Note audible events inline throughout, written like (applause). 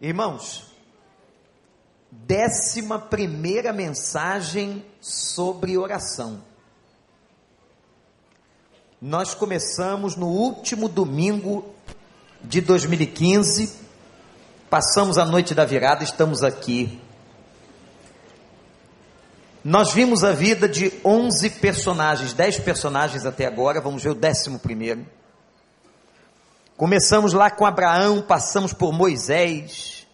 Irmãos, décima primeira mensagem sobre oração. Nós começamos no último domingo de 2015, passamos a noite da virada, estamos aqui. Nós vimos a vida de 11 personagens, 10 personagens até agora, vamos ver o décimo primeiro. Começamos lá com Abraão, passamos por Moisés,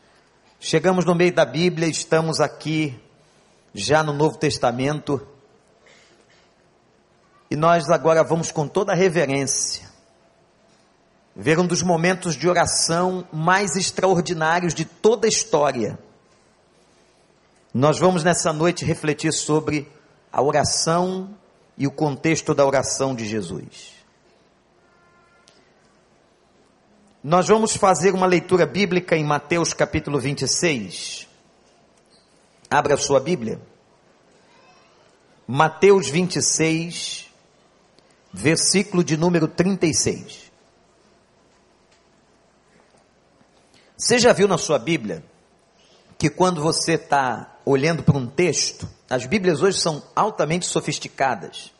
chegamos no meio da Bíblia, estamos aqui já no Novo Testamento. E nós agora vamos com toda reverência ver um dos momentos de oração mais extraordinários de toda a história. Nós vamos nessa noite refletir sobre a oração e o contexto da oração de Jesus. Nós vamos fazer uma leitura bíblica em Mateus capítulo 26. Abra sua Bíblia. Mateus 26, versículo de número 36. Você já viu na sua Bíblia que quando você está olhando para um texto, as Bíblias hoje são altamente sofisticadas.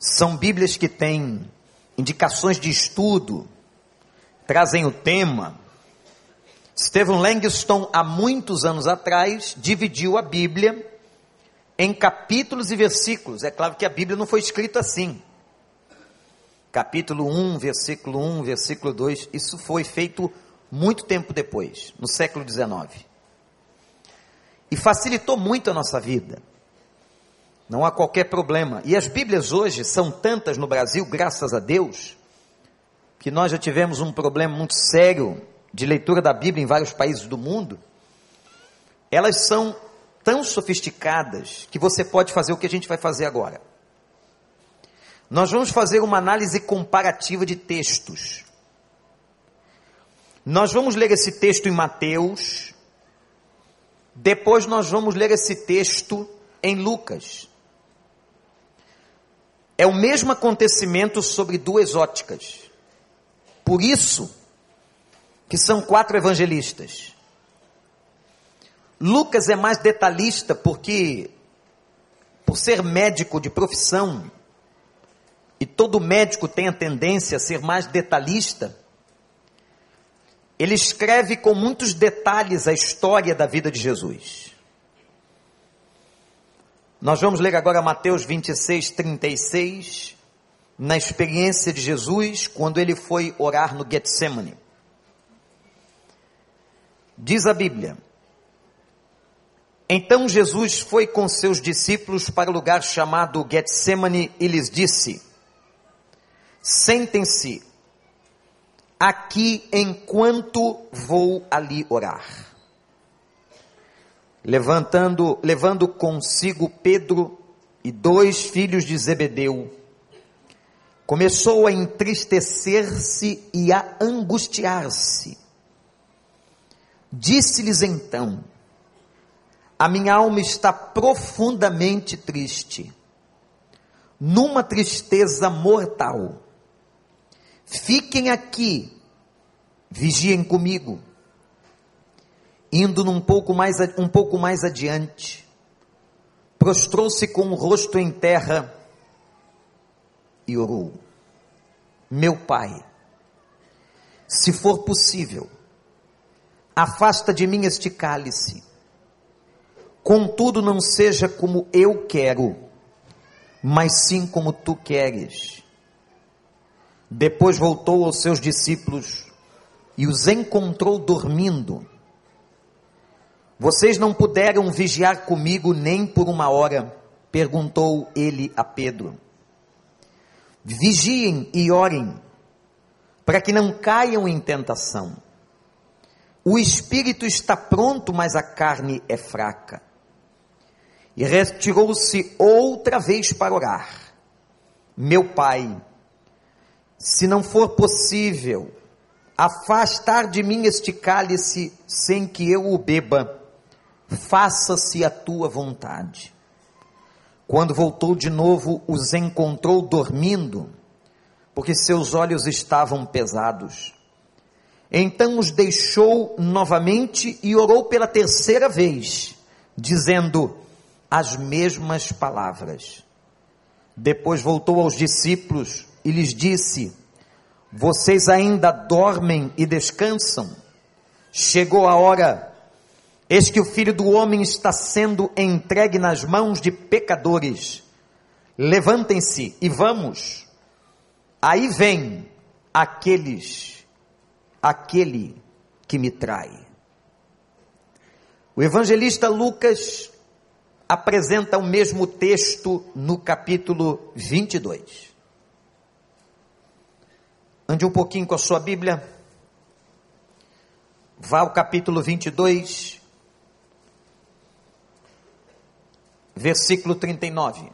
São Bíblias que têm indicações de estudo, trazem o tema. Stephen Langston, há muitos anos atrás, dividiu a Bíblia em capítulos e versículos. É claro que a Bíblia não foi escrita assim. Capítulo 1, versículo 1, versículo 2, isso foi feito muito tempo depois, no século XIX. E facilitou muito a nossa vida. Não há qualquer problema. E as Bíblias hoje são tantas no Brasil, graças a Deus, que nós já tivemos um problema muito sério de leitura da Bíblia em vários países do mundo. Elas são tão sofisticadas que você pode fazer o que a gente vai fazer agora. Nós vamos fazer uma análise comparativa de textos. Nós vamos ler esse texto em Mateus, depois nós vamos ler esse texto em Lucas. É o mesmo acontecimento sobre duas óticas. Por isso que são quatro evangelistas. Lucas é mais detalhista porque por ser médico de profissão, e todo médico tem a tendência a ser mais detalhista, ele escreve com muitos detalhes a história da vida de Jesus. Nós vamos ler agora Mateus 26, 36, na experiência de Jesus quando ele foi orar no Getsemane. Diz a Bíblia: Então Jesus foi com seus discípulos para o lugar chamado Getsemane e lhes disse: Sentem-se aqui enquanto vou ali orar. Levantando, levando consigo Pedro e dois filhos de Zebedeu, começou a entristecer-se e a angustiar-se. Disse-lhes então: A minha alma está profundamente triste, numa tristeza mortal Fiquem aqui, vigiem comigo. Indo num pouco mais, um pouco mais adiante, prostrou-se com o rosto em terra e orou: Meu pai, se for possível, afasta de mim este cálice. Contudo, não seja como eu quero, mas sim como tu queres. Depois voltou aos seus discípulos e os encontrou dormindo. Vocês não puderam vigiar comigo nem por uma hora? perguntou ele a Pedro. Vigiem e orem, para que não caiam em tentação. O espírito está pronto, mas a carne é fraca. E retirou-se outra vez para orar. Meu pai, se não for possível, afastar de mim este cálice sem que eu o beba, faça-se a tua vontade. Quando voltou de novo, os encontrou dormindo, porque seus olhos estavam pesados. Então os deixou novamente e orou pela terceira vez, dizendo as mesmas palavras. Depois voltou aos discípulos e lhes disse: Vocês ainda dormem e descansam? Chegou a hora, eis que o filho do homem está sendo entregue nas mãos de pecadores. Levantem-se e vamos. Aí vem aqueles, aquele que me trai. O evangelista Lucas apresenta o mesmo texto no capítulo 22. Ande um pouquinho com a sua Bíblia. Vá ao capítulo 22, versículo 39.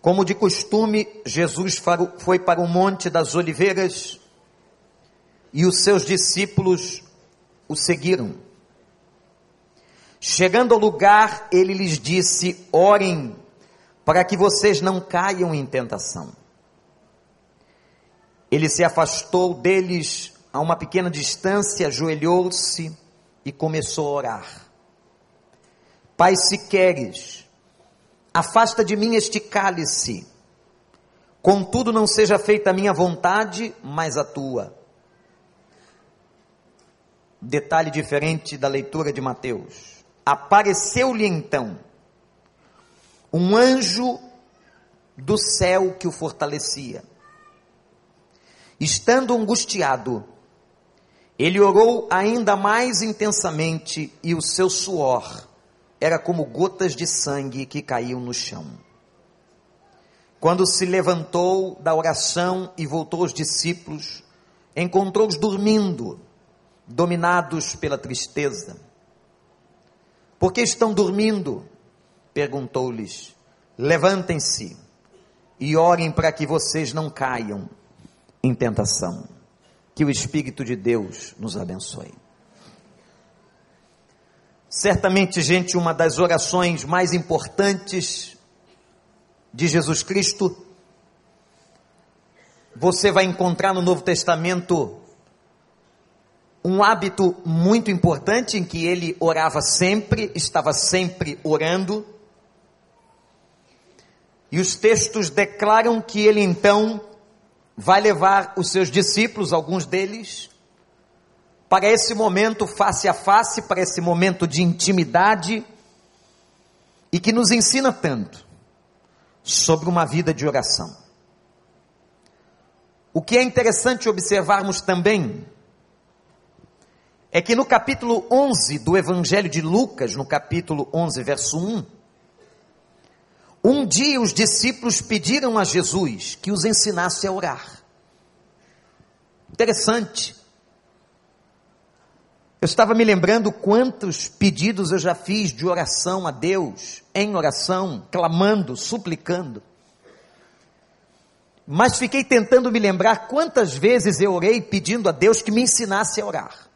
Como de costume, Jesus foi para o Monte das Oliveiras e os seus discípulos o seguiram. Chegando ao lugar, ele lhes disse: Orem para que vocês não caiam em tentação. Ele se afastou deles a uma pequena distância, ajoelhou-se e começou a orar. Pai, se queres, afasta de mim este cálice, contudo não seja feita a minha vontade, mas a tua. Detalhe diferente da leitura de Mateus. Apareceu-lhe então um anjo do céu que o fortalecia. Estando angustiado, ele orou ainda mais intensamente e o seu suor era como gotas de sangue que caíam no chão. Quando se levantou da oração e voltou aos discípulos, encontrou-os dormindo dominados pela tristeza. Por que estão dormindo? Perguntou-lhes. Levantem-se e orem para que vocês não caiam em tentação. Que o Espírito de Deus nos abençoe. Certamente, gente, uma das orações mais importantes de Jesus Cristo, você vai encontrar no Novo Testamento um hábito muito importante em que ele orava sempre, estava sempre orando. E os textos declaram que ele então vai levar os seus discípulos, alguns deles, para esse momento face a face, para esse momento de intimidade, e que nos ensina tanto sobre uma vida de oração. O que é interessante observarmos também é que no capítulo 11 do Evangelho de Lucas, no capítulo 11, verso 1, um dia os discípulos pediram a Jesus que os ensinasse a orar. Interessante. Eu estava me lembrando quantos pedidos eu já fiz de oração a Deus, em oração, clamando, suplicando. Mas fiquei tentando me lembrar quantas vezes eu orei pedindo a Deus que me ensinasse a orar.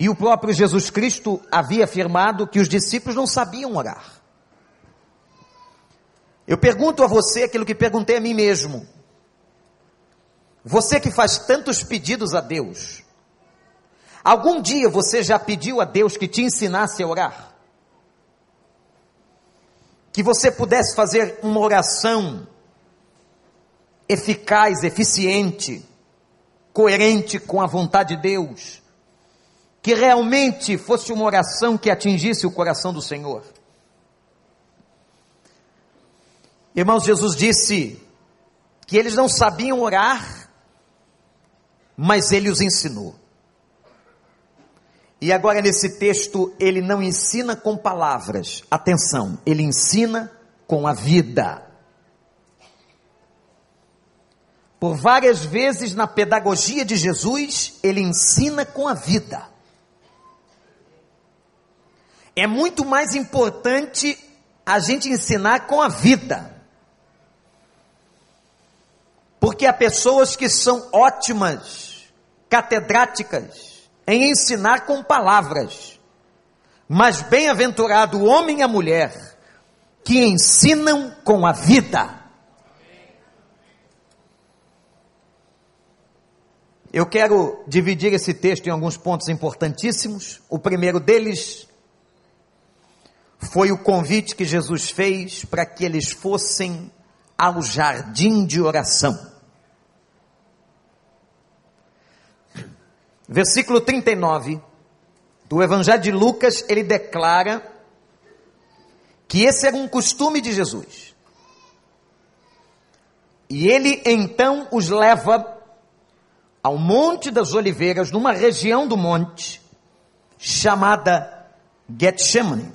E o próprio Jesus Cristo havia afirmado que os discípulos não sabiam orar. Eu pergunto a você aquilo que perguntei a mim mesmo. Você que faz tantos pedidos a Deus, algum dia você já pediu a Deus que te ensinasse a orar? Que você pudesse fazer uma oração eficaz, eficiente, coerente com a vontade de Deus? Que realmente fosse uma oração que atingisse o coração do Senhor. Irmãos, Jesus disse que eles não sabiam orar, mas ele os ensinou. E agora nesse texto, ele não ensina com palavras, atenção, ele ensina com a vida. Por várias vezes na pedagogia de Jesus, ele ensina com a vida é muito mais importante a gente ensinar com a vida. Porque há pessoas que são ótimas, catedráticas, em ensinar com palavras. Mas bem-aventurado o homem e a mulher que ensinam com a vida. Eu quero dividir esse texto em alguns pontos importantíssimos. O primeiro deles foi o convite que Jesus fez para que eles fossem ao jardim de oração. Versículo 39 do Evangelho de Lucas, ele declara que esse era um costume de Jesus. E ele então os leva ao Monte das Oliveiras, numa região do monte chamada Getsemane,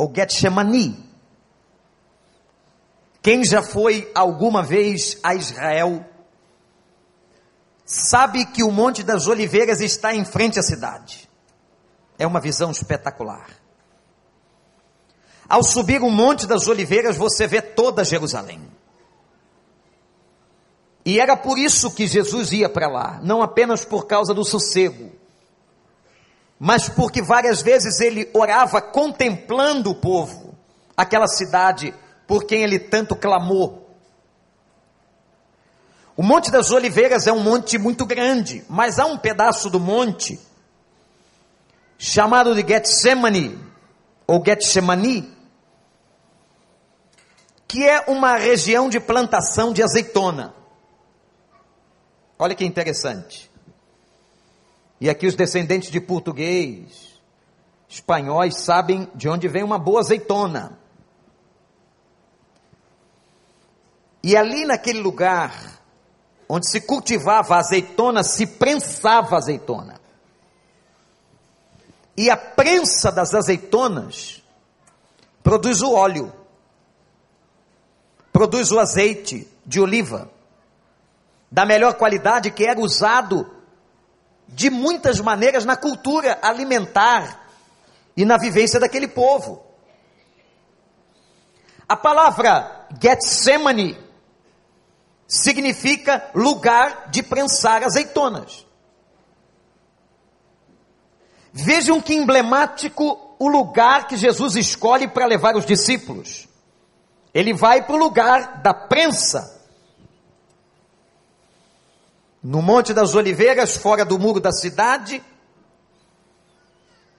ou Getsemani. Quem já foi alguma vez a Israel, sabe que o Monte das Oliveiras está em frente à cidade. É uma visão espetacular. Ao subir o Monte das Oliveiras, você vê toda Jerusalém. E era por isso que Jesus ia para lá, não apenas por causa do sossego, mas porque várias vezes ele orava contemplando o povo, aquela cidade por quem ele tanto clamou. O Monte das Oliveiras é um monte muito grande, mas há um pedaço do monte chamado de Getsemane ou Getsemani, que é uma região de plantação de azeitona. Olha que interessante. E aqui os descendentes de português, espanhóis, sabem de onde vem uma boa azeitona. E ali naquele lugar, onde se cultivava azeitona, se prensava azeitona. E a prensa das azeitonas produz o óleo, produz o azeite de oliva da melhor qualidade que era usado de muitas maneiras na cultura alimentar e na vivência daquele povo. A palavra Getsemane significa lugar de prensar azeitonas. Vejam que emblemático o lugar que Jesus escolhe para levar os discípulos. Ele vai para o lugar da prensa no Monte das Oliveiras, fora do muro da cidade,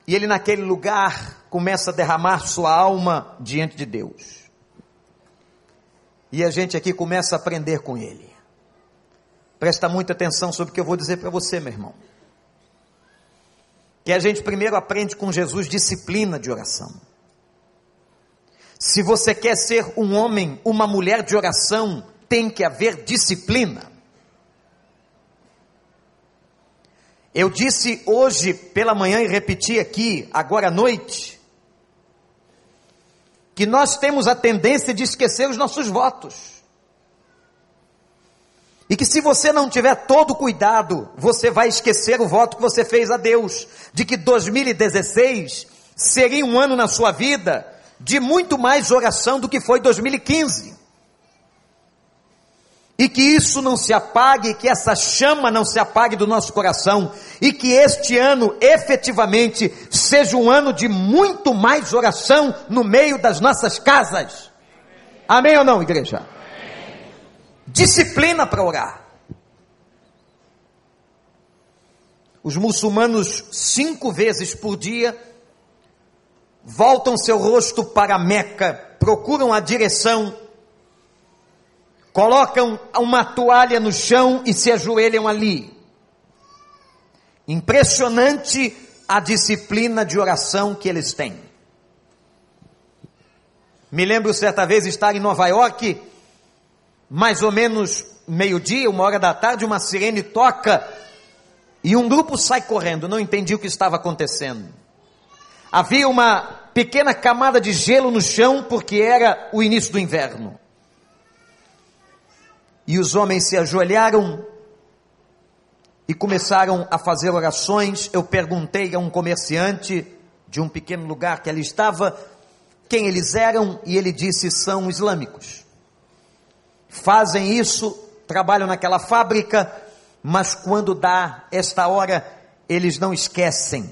e ele naquele lugar começa a derramar sua alma diante de Deus. E a gente aqui começa a aprender com ele. Presta muita atenção sobre o que eu vou dizer para você, meu irmão. Que a gente primeiro aprende com Jesus disciplina de oração. Se você quer ser um homem, uma mulher de oração, tem que haver disciplina. Eu disse hoje pela manhã e repeti aqui, agora à noite, que nós temos a tendência de esquecer os nossos votos. E que se você não tiver todo cuidado, você vai esquecer o voto que você fez a Deus, de que 2016 seria um ano na sua vida de muito mais oração do que foi 2015 e que isso não se apague, que essa chama não se apague do nosso coração, e que este ano efetivamente seja um ano de muito mais oração no meio das nossas casas. Amém ou não, igreja? Disciplina para orar. Os muçulmanos, cinco vezes por dia, voltam seu rosto para Meca, procuram a direção colocam uma toalha no chão e se ajoelham ali. Impressionante a disciplina de oração que eles têm. Me lembro certa vez estar em Nova York, mais ou menos meio-dia, uma hora da tarde, uma sirene toca e um grupo sai correndo, não entendi o que estava acontecendo. Havia uma pequena camada de gelo no chão porque era o início do inverno. E os homens se ajoelharam e começaram a fazer orações. Eu perguntei a um comerciante de um pequeno lugar que ali estava quem eles eram e ele disse: são islâmicos. Fazem isso, trabalham naquela fábrica, mas quando dá esta hora, eles não esquecem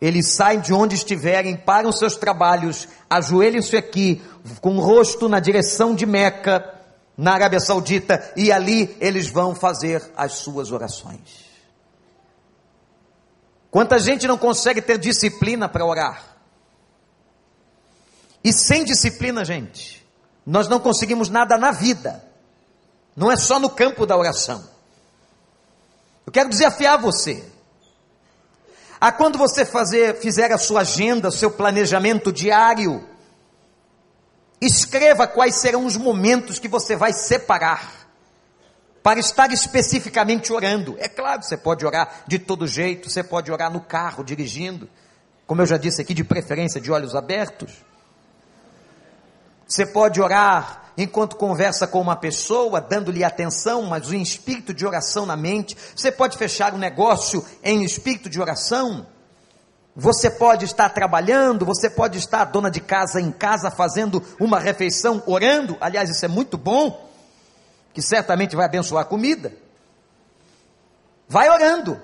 Eles saem de onde estiverem, param seus trabalhos, ajoelham-se aqui, com o rosto na direção de Meca, na Arábia Saudita, e ali eles vão fazer as suas orações. Quanta gente não consegue ter disciplina para orar? E sem disciplina, gente, nós não conseguimos nada na vida. Não é só no campo da oração. Eu quero desafiar você. A quando você fazer, fizer a sua agenda, seu planejamento diário, escreva quais serão os momentos que você vai separar para estar especificamente orando. É claro, você pode orar de todo jeito, você pode orar no carro, dirigindo, como eu já disse aqui, de preferência de olhos abertos. Você pode orar enquanto conversa com uma pessoa, dando-lhe atenção, mas em espírito de oração na mente. Você pode fechar um negócio em espírito de oração. Você pode estar trabalhando, você pode estar dona de casa em casa fazendo uma refeição, orando. Aliás, isso é muito bom, que certamente vai abençoar a comida. Vai orando.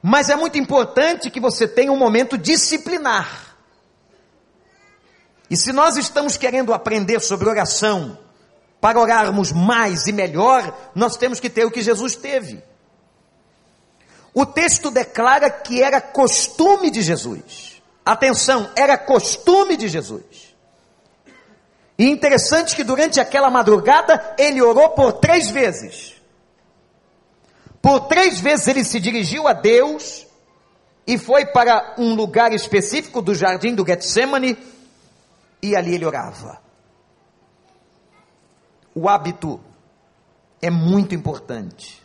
Mas é muito importante que você tenha um momento disciplinar. E se nós estamos querendo aprender sobre oração, para orarmos mais e melhor, nós temos que ter o que Jesus teve. O texto declara que era costume de Jesus. Atenção, era costume de Jesus. E interessante que durante aquela madrugada ele orou por três vezes. Por três vezes ele se dirigiu a Deus e foi para um lugar específico do jardim do Getsemane e ali ele orava. O hábito é muito importante.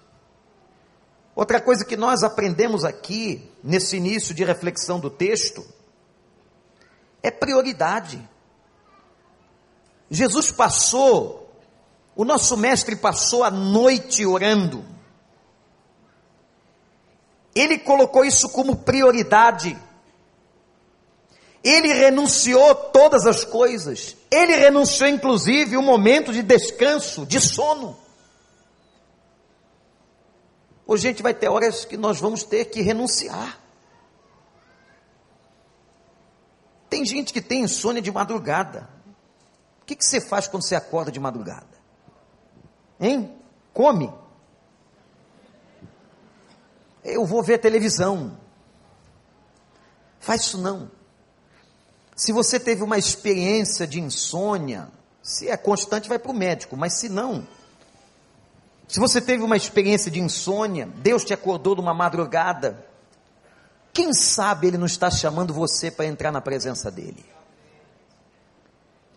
Outra coisa que nós aprendemos aqui, nesse início de reflexão do texto, é prioridade. Jesus passou, o nosso mestre passou a noite orando. Ele colocou isso como prioridade. Ele renunciou todas as coisas. Ele renunciou, inclusive, o um momento de descanso, de sono. Hoje, gente, vai ter horas que nós vamos ter que renunciar. Tem gente que tem insônia de madrugada. O que, que você faz quando você acorda de madrugada? Hein? Come. Eu vou ver televisão. Faz isso não. Se você teve uma experiência de insônia, se é constante, vai para o médico, mas se não, se você teve uma experiência de insônia, Deus te acordou numa madrugada, quem sabe Ele não está chamando você para entrar na presença dEle?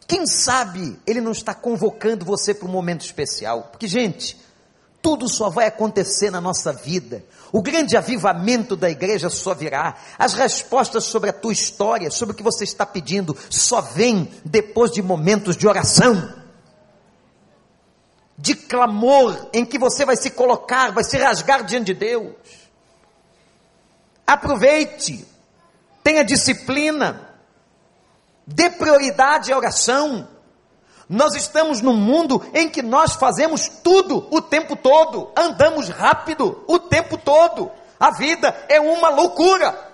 Quem sabe Ele não está convocando você para um momento especial? Porque, gente, tudo só vai acontecer na nossa vida. O grande avivamento da igreja só virá. As respostas sobre a tua história, sobre o que você está pedindo, só vem depois de momentos de oração. De clamor em que você vai se colocar, vai se rasgar diante de Deus. Aproveite, tenha disciplina, dê prioridade à oração. Nós estamos num mundo em que nós fazemos tudo o tempo todo, andamos rápido o tempo todo. A vida é uma loucura.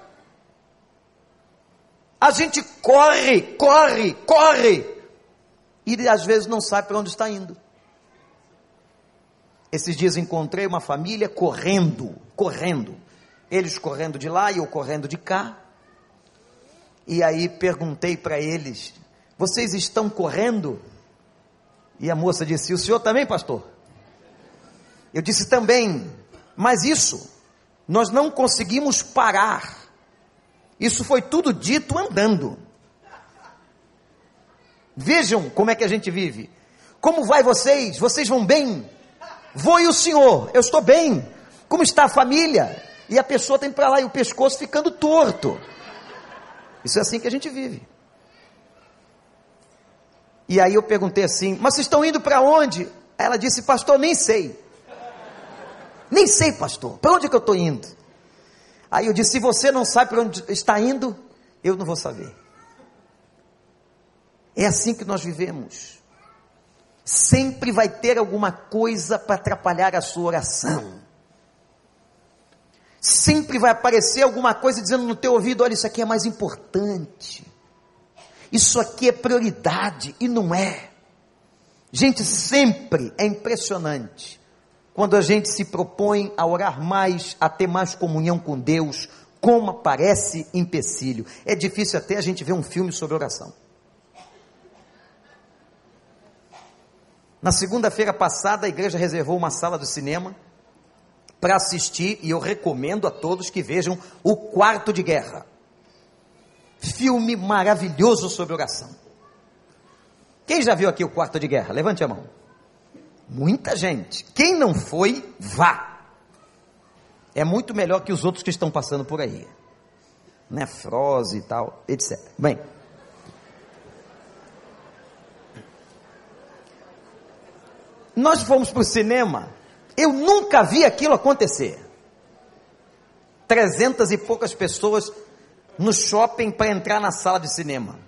A gente corre, corre, corre e às vezes não sabe para onde está indo. Esses dias encontrei uma família correndo, correndo. Eles correndo de lá e eu correndo de cá. E aí perguntei para eles: Vocês estão correndo? E a moça disse: O senhor também, pastor? Eu disse também, mas isso, nós não conseguimos parar. Isso foi tudo dito andando. Vejam como é que a gente vive. Como vai vocês? Vocês vão bem? Vou e o senhor? Eu estou bem. Como está a família? E a pessoa tem para lá e o pescoço ficando torto. Isso é assim que a gente vive. E aí eu perguntei assim: Mas vocês estão indo para onde? Ela disse: Pastor, nem sei. Nem sei, pastor. Para onde é que eu estou indo? Aí eu disse: Se você não sabe para onde está indo, eu não vou saber. É assim que nós vivemos. Sempre vai ter alguma coisa para atrapalhar a sua oração. Sempre vai aparecer alguma coisa dizendo no teu ouvido: olha, isso aqui é mais importante. Isso aqui é prioridade e não é. Gente, sempre é impressionante quando a gente se propõe a orar mais, a ter mais comunhão com Deus, como aparece empecilho. É difícil até a gente ver um filme sobre oração. Na segunda-feira passada, a igreja reservou uma sala de cinema para assistir, e eu recomendo a todos que vejam O Quarto de Guerra. Filme maravilhoso sobre oração. Quem já viu aqui O Quarto de Guerra? Levante a mão. Muita gente. Quem não foi, vá. É muito melhor que os outros que estão passando por aí. Nefrose e tal, etc. Bem, Nós fomos para o cinema, eu nunca vi aquilo acontecer. Trezentas e poucas pessoas no shopping para entrar na sala de cinema.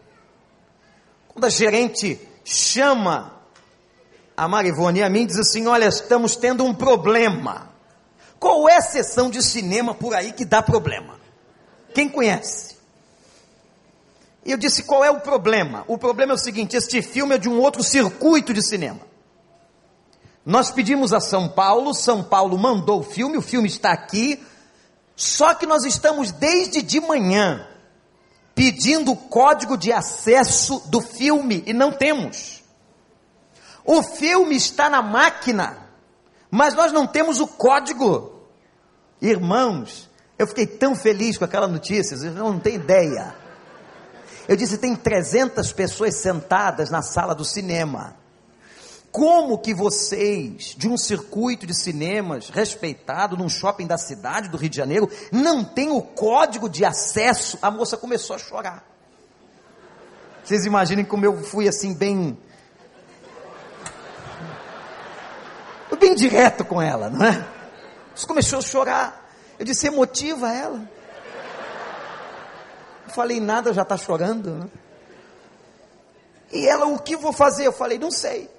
Quando a gerente chama a Marivone e a mim, diz assim: Olha, estamos tendo um problema. Qual é a sessão de cinema por aí que dá problema? Quem conhece? E eu disse: Qual é o problema? O problema é o seguinte: este filme é de um outro circuito de cinema. Nós pedimos a São Paulo, São Paulo mandou o filme, o filme está aqui, só que nós estamos desde de manhã pedindo o código de acesso do filme e não temos. O filme está na máquina, mas nós não temos o código. Irmãos, eu fiquei tão feliz com aquela notícia, vocês não têm ideia. Eu disse: tem 300 pessoas sentadas na sala do cinema. Como que vocês, de um circuito de cinemas respeitado num shopping da cidade do Rio de Janeiro, não tem o código de acesso? A moça começou a chorar. Vocês imaginem como eu fui assim, bem. bem direto com ela, não é? Você começou a chorar. Eu disse: emotiva ela. Não falei nada, já está chorando. Né? E ela, o que vou fazer? Eu falei: não sei.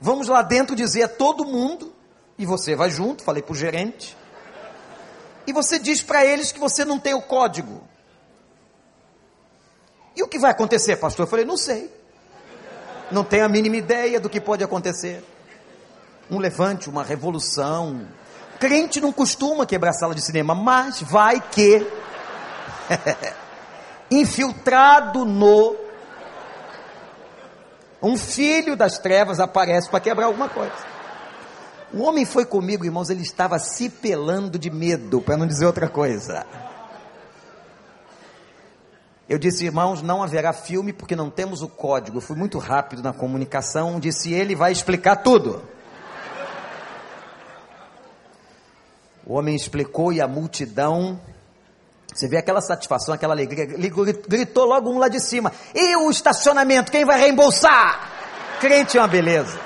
Vamos lá dentro dizer a todo mundo, e você vai junto, falei para o gerente, e você diz para eles que você não tem o código. E o que vai acontecer, pastor? Eu falei, não sei. Não tenho a mínima ideia do que pode acontecer. Um levante, uma revolução. Crente não costuma quebrar sala de cinema, mas vai que. (laughs) Infiltrado no um filho das trevas aparece para quebrar alguma coisa. O homem foi comigo, irmãos, ele estava se pelando de medo, para não dizer outra coisa. Eu disse, irmãos, não haverá filme porque não temos o código. Eu fui muito rápido na comunicação, disse ele vai explicar tudo. O homem explicou e a multidão você vê aquela satisfação, aquela alegria. Ele gritou logo um lá de cima: E o estacionamento? Quem vai reembolsar? Crente é uma beleza.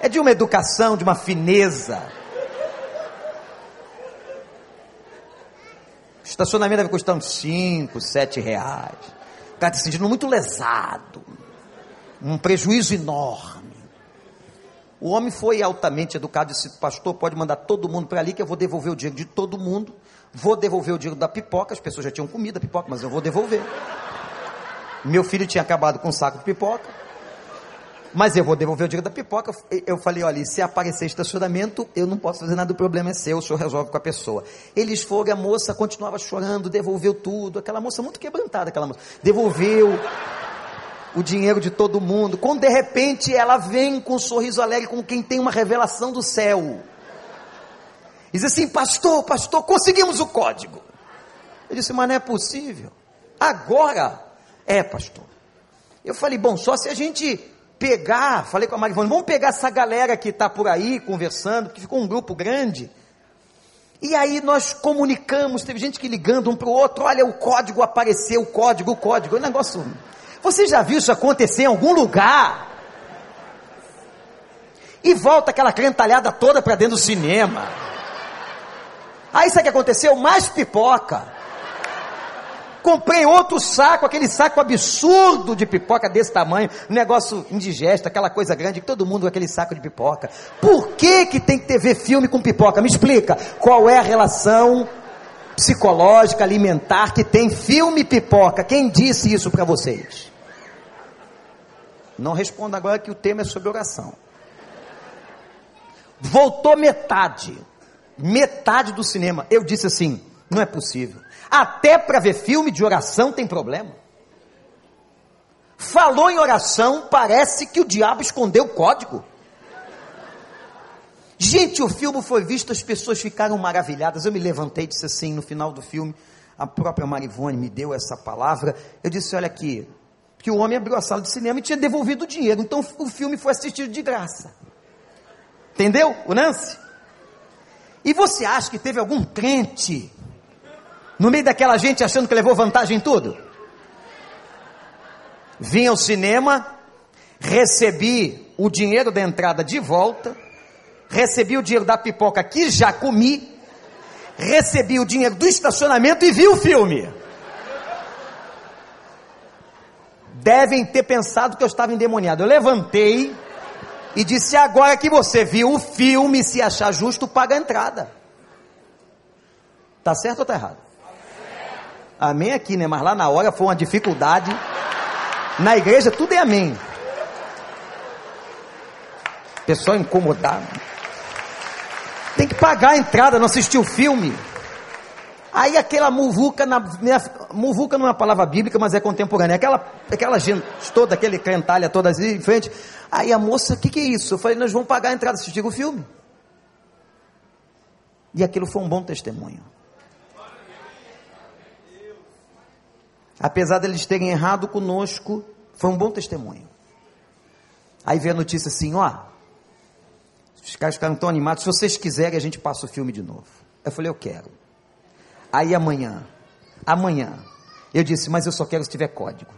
É de uma educação, de uma fineza. O estacionamento deve custar uns 5, 7 reais. O cara está se sentindo muito lesado. Um prejuízo enorme. O homem foi altamente educado e disse: Pastor, pode mandar todo mundo para ali que eu vou devolver o dinheiro de todo mundo Vou devolver o dinheiro da pipoca, as pessoas já tinham comido a pipoca, mas eu vou devolver. Meu filho tinha acabado com um saco de pipoca, mas eu vou devolver o dinheiro da pipoca. Eu falei, olha, se aparecer estacionamento, eu não posso fazer nada, o problema é seu, o senhor resolve com a pessoa. Eles foram, a moça continuava chorando, devolveu tudo, aquela moça muito quebrantada, aquela moça, devolveu o dinheiro de todo mundo. Quando de repente ela vem com um sorriso alegre, como quem tem uma revelação do céu. Diz assim, pastor, pastor, conseguimos o código. Eu disse, mas não é possível. Agora é, pastor. Eu falei, bom, só se a gente pegar, falei com a Marivone, vamos pegar essa galera que está por aí conversando, que ficou um grupo grande. E aí nós comunicamos, teve gente que ligando um para o outro, olha, o código apareceu, o código, o código, o negócio. Você já viu isso acontecer em algum lugar? E volta aquela crentalhada toda para dentro do cinema. Aí sabe o que aconteceu? Mais pipoca. comprei outro saco, aquele saco absurdo de pipoca desse tamanho, um negócio indigesto, aquela coisa grande, todo mundo com aquele saco de pipoca. Por que que tem que ter ver filme com pipoca? Me explica, qual é a relação psicológica, alimentar que tem filme pipoca? Quem disse isso para vocês? Não responda agora que o tema é sobre oração. Voltou metade. Metade do cinema. Eu disse assim: não é possível. Até para ver filme de oração tem problema. Falou em oração, parece que o diabo escondeu o código. Gente, o filme foi visto, as pessoas ficaram maravilhadas. Eu me levantei e disse assim, no final do filme, a própria Marivone me deu essa palavra. Eu disse: Olha aqui, que o homem abriu a sala de cinema e tinha devolvido o dinheiro. Então o filme foi assistido de graça. Entendeu o lance? E você acha que teve algum crente no meio daquela gente achando que levou vantagem em tudo? Vim ao cinema, recebi o dinheiro da entrada de volta, recebi o dinheiro da pipoca que já comi, recebi o dinheiro do estacionamento e vi o filme. Devem ter pensado que eu estava endemoniado. Eu levantei e disse: agora que você viu o filme, se achar justo, paga a entrada. Tá certo ou tá errado? Amém aqui, né? Mas lá na hora foi uma dificuldade. Na igreja tudo é amém. Pessoal incomodado. Tem que pagar a entrada, não assistiu o filme. Aí aquela muvuca, na, muvuca não é uma palavra bíblica, mas é contemporânea. Aquela, aquela gente toda, aquele crentalha toda assim em frente. Aí a moça, o que, que é isso? Eu falei, nós vamos pagar a entrada, assistir o filme. E aquilo foi um bom testemunho. Apesar deles terem errado conosco, foi um bom testemunho. Aí veio a notícia assim, ó, os caras ficaram tão animados, se vocês quiserem a gente passa o filme de novo. Eu falei, eu quero. Aí amanhã, amanhã, eu disse, mas eu só quero se tiver código.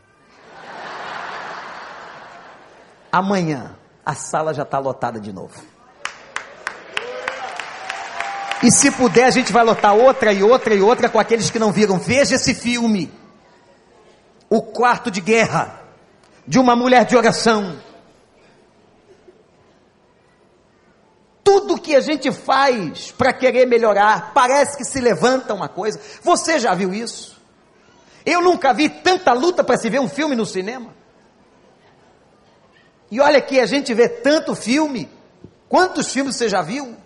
Amanhã, a sala já está lotada de novo. E se puder, a gente vai lotar outra e outra e outra com aqueles que não viram. Veja esse filme. O quarto de guerra de uma mulher de oração. Tudo que a gente faz para querer melhorar, parece que se levanta uma coisa. Você já viu isso? Eu nunca vi tanta luta para se ver um filme no cinema. E olha que a gente vê tanto filme. Quantos filmes você já viu?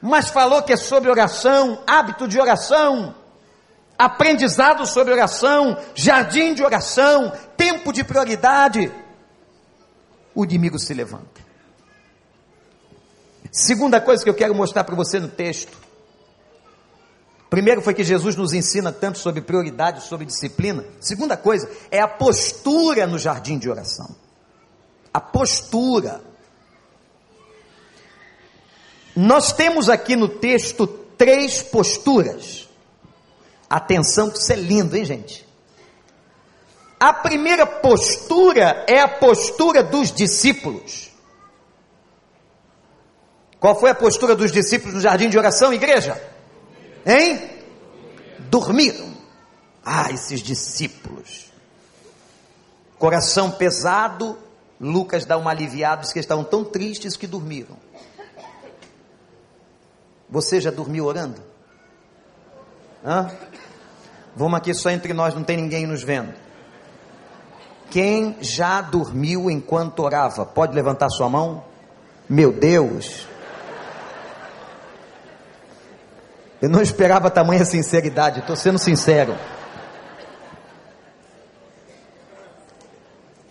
Mas falou que é sobre oração, hábito de oração, aprendizado sobre oração, jardim de oração, tempo de prioridade. O inimigo se levanta. Segunda coisa que eu quero mostrar para você no texto. Primeiro foi que Jesus nos ensina tanto sobre prioridade, sobre disciplina. Segunda coisa é a postura no jardim de oração. A postura. Nós temos aqui no texto três posturas. Atenção, que isso é lindo, hein, gente? A primeira postura é a postura dos discípulos. Qual foi a postura dos discípulos no jardim de oração, igreja? Hein? Dormiram. Ah, esses discípulos. Coração pesado, Lucas dá uma aliviada, diz que estavam tão tristes que dormiram. Você já dormiu orando? Hã? Vamos aqui só entre nós, não tem ninguém nos vendo. Quem já dormiu enquanto orava? Pode levantar sua mão? Meu Deus. Eu não esperava tamanha sinceridade, estou sendo sincero.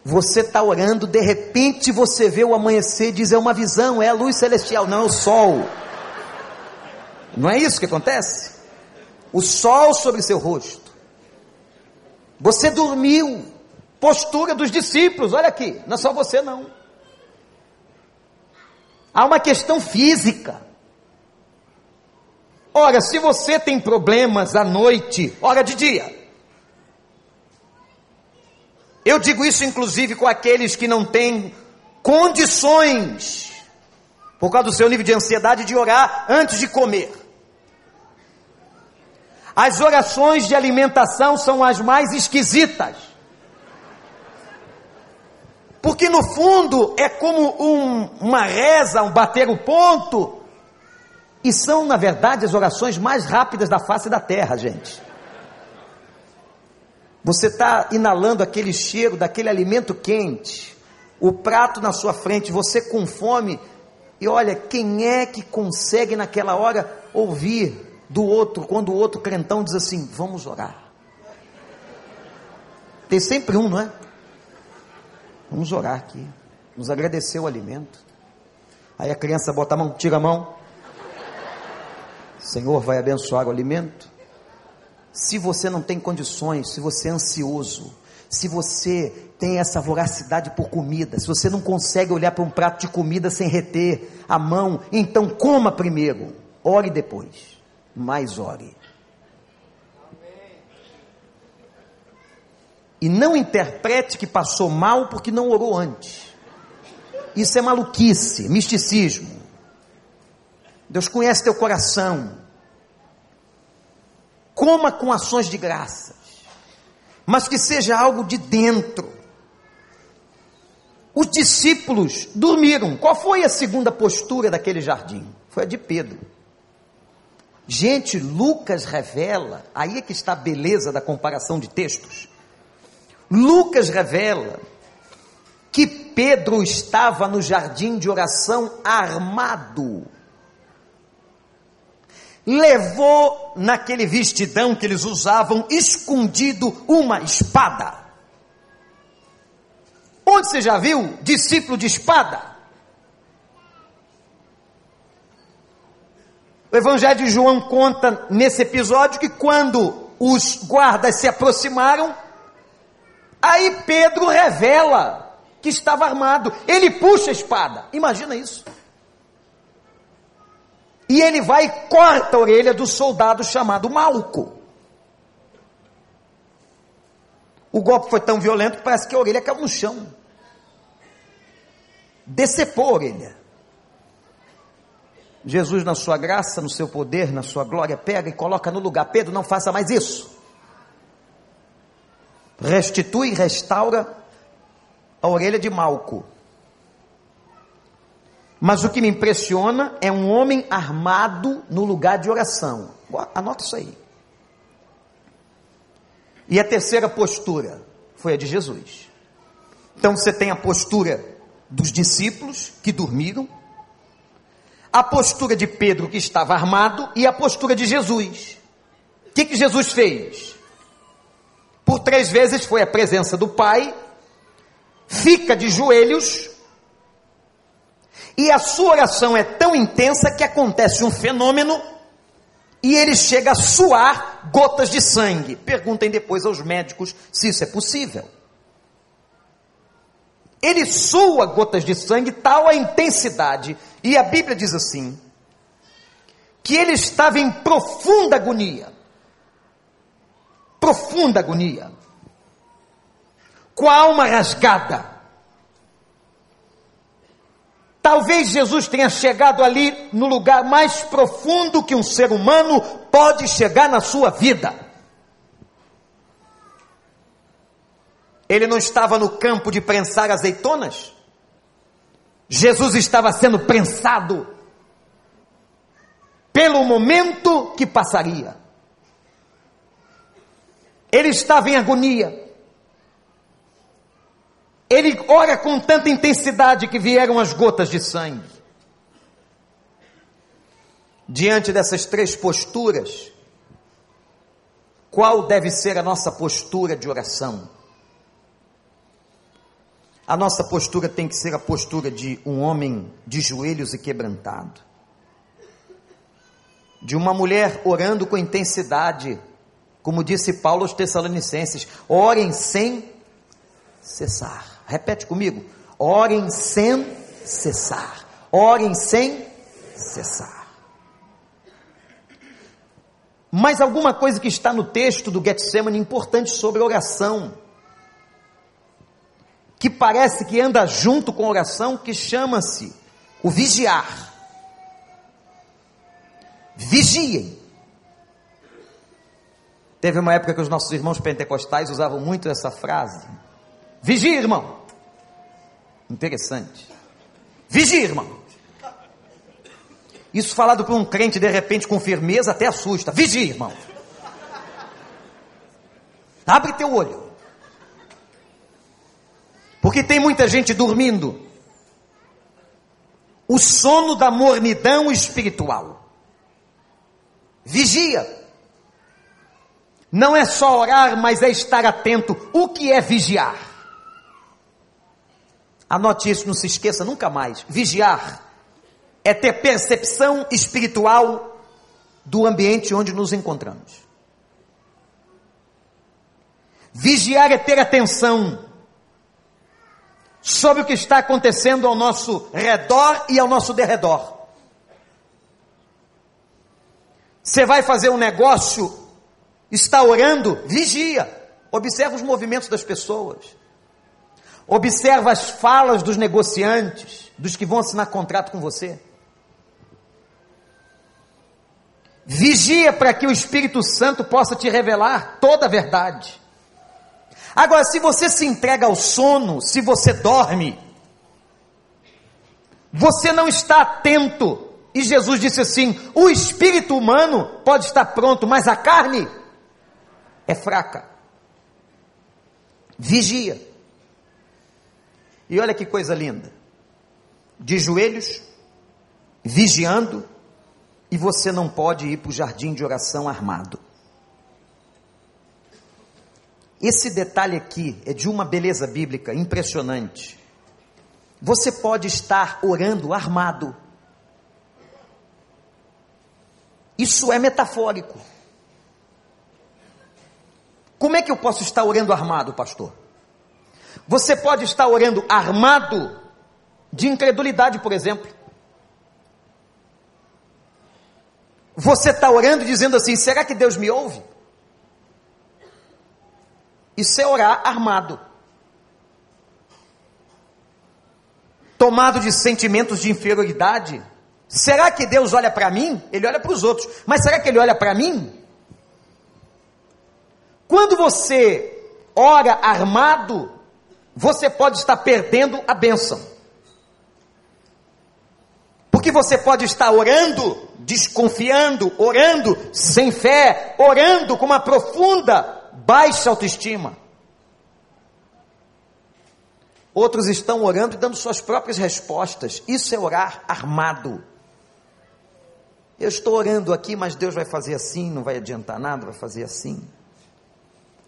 Você está orando, de repente você vê o amanhecer, diz é uma visão, é a luz celestial, não é o sol. Não é isso que acontece? O sol sobre seu rosto. Você dormiu. Postura dos discípulos, olha aqui, não é só você não. Há uma questão física. Ora, se você tem problemas à noite, ora de dia. Eu digo isso inclusive com aqueles que não têm condições, por causa do seu nível de ansiedade, de orar antes de comer. As orações de alimentação são as mais esquisitas. Porque no fundo é como um, uma reza, um bater o ponto. E são, na verdade, as orações mais rápidas da face da terra, gente. Você está inalando aquele cheiro daquele alimento quente, o prato na sua frente, você com fome, e olha, quem é que consegue naquela hora ouvir do outro, quando o outro crentão diz assim: Vamos orar. Tem sempre um, não é? Vamos orar aqui. Nos agradecer o alimento. Aí a criança bota a mão, tira a mão. Senhor vai abençoar o alimento. Se você não tem condições, se você é ansioso, se você tem essa voracidade por comida, se você não consegue olhar para um prato de comida sem reter a mão, então coma primeiro, ore depois mais ore. E não interprete que passou mal porque não orou antes. Isso é maluquice, misticismo. Deus conhece teu coração. Coma com ações de graças, mas que seja algo de dentro. Os discípulos dormiram. Qual foi a segunda postura daquele jardim? Foi a de Pedro. Gente, Lucas revela, aí é que está a beleza da comparação de textos. Lucas revela que Pedro estava no jardim de oração armado. Levou naquele vestidão que eles usavam, escondido, uma espada. Onde você já viu discípulo de espada? O Evangelho de João conta nesse episódio que quando os guardas se aproximaram, aí Pedro revela que estava armado. Ele puxa a espada. Imagina isso. E ele vai e corta a orelha do soldado chamado Malco. O golpe foi tão violento que parece que a orelha caiu no chão. Decepou a orelha. Jesus, na sua graça, no seu poder, na sua glória, pega e coloca no lugar. Pedro, não faça mais isso. Restitui restaura a orelha de Malco. Mas o que me impressiona é um homem armado no lugar de oração. Anota isso aí. E a terceira postura foi a de Jesus. Então você tem a postura dos discípulos que dormiram, a postura de Pedro que estava armado e a postura de Jesus. O que, que Jesus fez? Por três vezes foi a presença do Pai, fica de joelhos, e a sua oração é tão intensa que acontece um fenômeno e ele chega a suar gotas de sangue. Perguntem depois aos médicos se isso é possível. Ele sua gotas de sangue, tal a intensidade e a Bíblia diz assim: que ele estava em profunda agonia. Profunda agonia. Com a alma rasgada. Talvez Jesus tenha chegado ali no lugar mais profundo que um ser humano pode chegar na sua vida. Ele não estava no campo de prensar azeitonas? Jesus estava sendo prensado pelo momento que passaria. Ele estava em agonia. Ele ora com tanta intensidade que vieram as gotas de sangue. Diante dessas três posturas, qual deve ser a nossa postura de oração? A nossa postura tem que ser a postura de um homem de joelhos e quebrantado, de uma mulher orando com intensidade, como disse Paulo aos Tessalonicenses: orem sem cessar. Repete comigo: orem sem cessar. Orem sem cessar. Mas alguma coisa que está no texto do Getsemane importante sobre oração que parece que anda junto com oração, que chama-se o vigiar. Vigiem. Teve uma época que os nossos irmãos pentecostais usavam muito essa frase. Vigia, irmão. Interessante. Vigia, irmão. Isso falado por um crente de repente com firmeza até assusta. Vigia, irmão. Abre teu olho. Porque tem muita gente dormindo. O sono da mornidão espiritual. Vigia. Não é só orar, mas é estar atento. O que é vigiar? Anote isso, não se esqueça nunca mais. Vigiar é ter percepção espiritual do ambiente onde nos encontramos. Vigiar é ter atenção sobre o que está acontecendo ao nosso redor e ao nosso derredor. Você vai fazer um negócio, está orando, vigia, observa os movimentos das pessoas, observa as falas dos negociantes, dos que vão assinar contrato com você. Vigia para que o Espírito Santo possa te revelar toda a verdade. Agora, se você se entrega ao sono, se você dorme, você não está atento. E Jesus disse assim: o espírito humano pode estar pronto, mas a carne é fraca. Vigia. E olha que coisa linda. De joelhos, vigiando, e você não pode ir para o jardim de oração armado. Esse detalhe aqui é de uma beleza bíblica impressionante. Você pode estar orando armado. Isso é metafórico. Como é que eu posso estar orando armado, pastor? Você pode estar orando armado de incredulidade, por exemplo. Você está orando dizendo assim: será que Deus me ouve? Isso é orar armado. Tomado de sentimentos de inferioridade. Será que Deus olha para mim? Ele olha para os outros. Mas será que ele olha para mim? Quando você ora armado, você pode estar perdendo a bênção. Porque você pode estar orando, desconfiando, orando sem fé, orando com uma profunda baixa autoestima. Outros estão orando e dando suas próprias respostas. Isso é orar armado. Eu estou orando aqui, mas Deus vai fazer assim, não vai adiantar nada, vai fazer assim.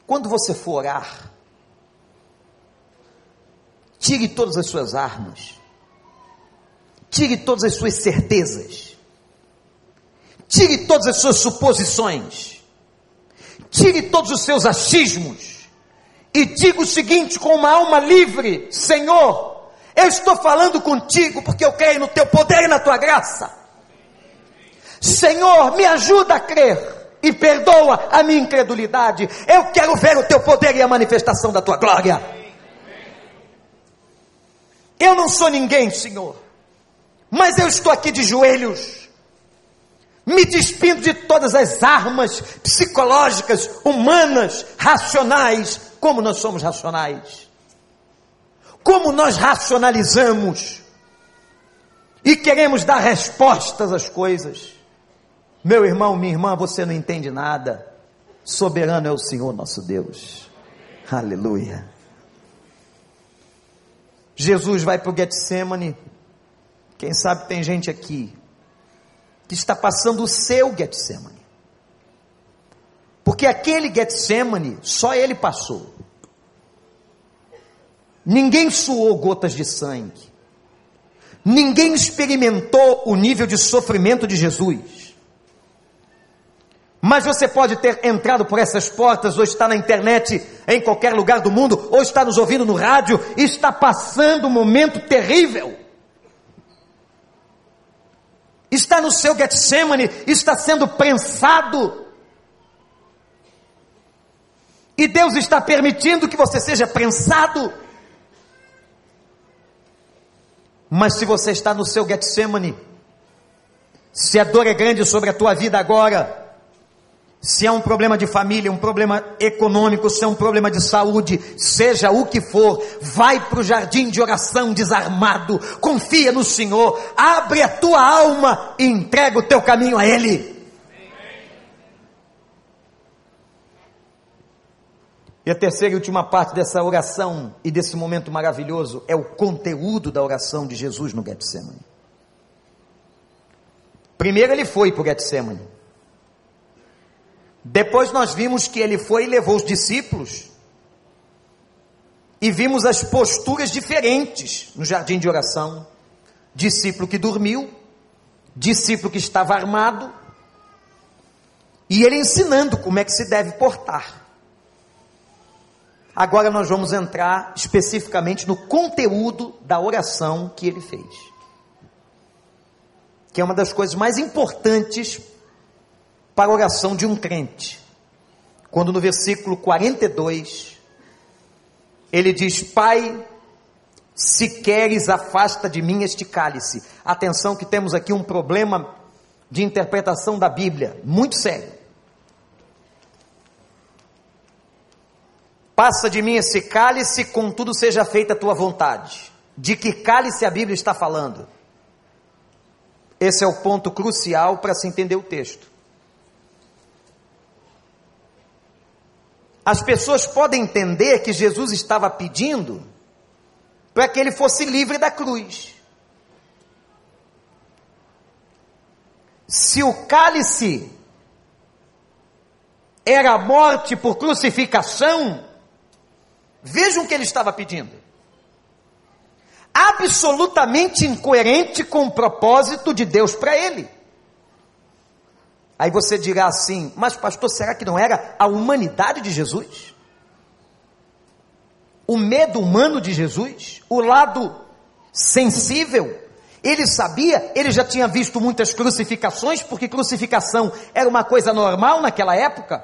Quando você for orar, tire todas as suas armas, tire todas as suas certezas, tire todas as suas suposições tire todos os seus achismos e diga o seguinte com uma alma livre: Senhor, eu estou falando contigo porque eu creio no teu poder e na tua graça. Senhor, me ajuda a crer e perdoa a minha incredulidade. Eu quero ver o teu poder e a manifestação da tua glória. Eu não sou ninguém, Senhor, mas eu estou aqui de joelhos me despindo de todas as armas psicológicas, humanas, racionais, como nós somos racionais. Como nós racionalizamos e queremos dar respostas às coisas. Meu irmão, minha irmã, você não entende nada. Soberano é o Senhor nosso Deus. Aleluia. Jesus vai para o Getsemane. Quem sabe tem gente aqui que está passando o seu Getsemane. Porque aquele Getsemane, só ele passou. Ninguém suou gotas de sangue. Ninguém experimentou o nível de sofrimento de Jesus. Mas você pode ter entrado por essas portas, ou está na internet, em qualquer lugar do mundo, ou está nos ouvindo no rádio, e está passando um momento terrível está no seu Getsemane, está sendo prensado. E Deus está permitindo que você seja prensado. Mas se você está no seu Getsemane, se a dor é grande sobre a tua vida agora, se é um problema de família, um problema econômico, se é um problema de saúde, seja o que for, vai para o jardim de oração desarmado, confia no Senhor, abre a tua alma e entrega o teu caminho a Ele. E a terceira e última parte dessa oração e desse momento maravilhoso é o conteúdo da oração de Jesus no Getsemane. Primeiro ele foi para o Getsemane. Depois nós vimos que ele foi e levou os discípulos. E vimos as posturas diferentes no jardim de oração. Discípulo que dormiu, discípulo que estava armado, e ele ensinando como é que se deve portar. Agora nós vamos entrar especificamente no conteúdo da oração que ele fez. Que é uma das coisas mais importantes para a oração de um crente. Quando no versículo 42, ele diz: Pai, se queres, afasta de mim este cálice. Atenção, que temos aqui um problema de interpretação da Bíblia, muito sério. Passa de mim esse cálice, contudo seja feita a tua vontade. De que cálice a Bíblia está falando? Esse é o ponto crucial para se entender o texto. As pessoas podem entender que Jesus estava pedindo para que ele fosse livre da cruz. Se o cálice era a morte por crucificação, vejam o que ele estava pedindo. Absolutamente incoerente com o propósito de Deus para ele. Aí você dirá assim: mas, pastor, será que não era a humanidade de Jesus? O medo humano de Jesus? O lado sensível? Ele sabia, ele já tinha visto muitas crucificações, porque crucificação era uma coisa normal naquela época.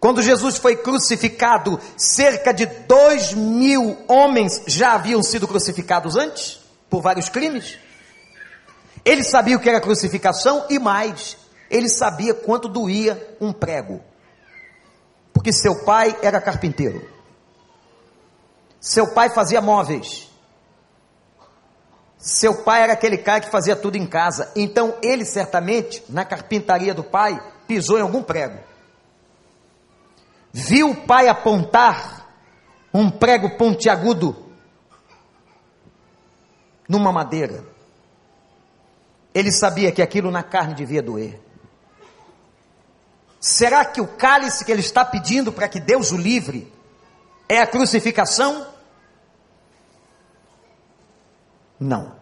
Quando Jesus foi crucificado, cerca de dois mil homens já haviam sido crucificados antes, por vários crimes. Ele sabia o que era crucificação e mais, ele sabia quanto doía um prego. Porque seu pai era carpinteiro. Seu pai fazia móveis. Seu pai era aquele cara que fazia tudo em casa. Então ele certamente, na carpintaria do pai, pisou em algum prego. Viu o pai apontar um prego pontiagudo numa madeira. Ele sabia que aquilo na carne devia doer. Será que o cálice que ele está pedindo para que Deus o livre é a crucificação? Não.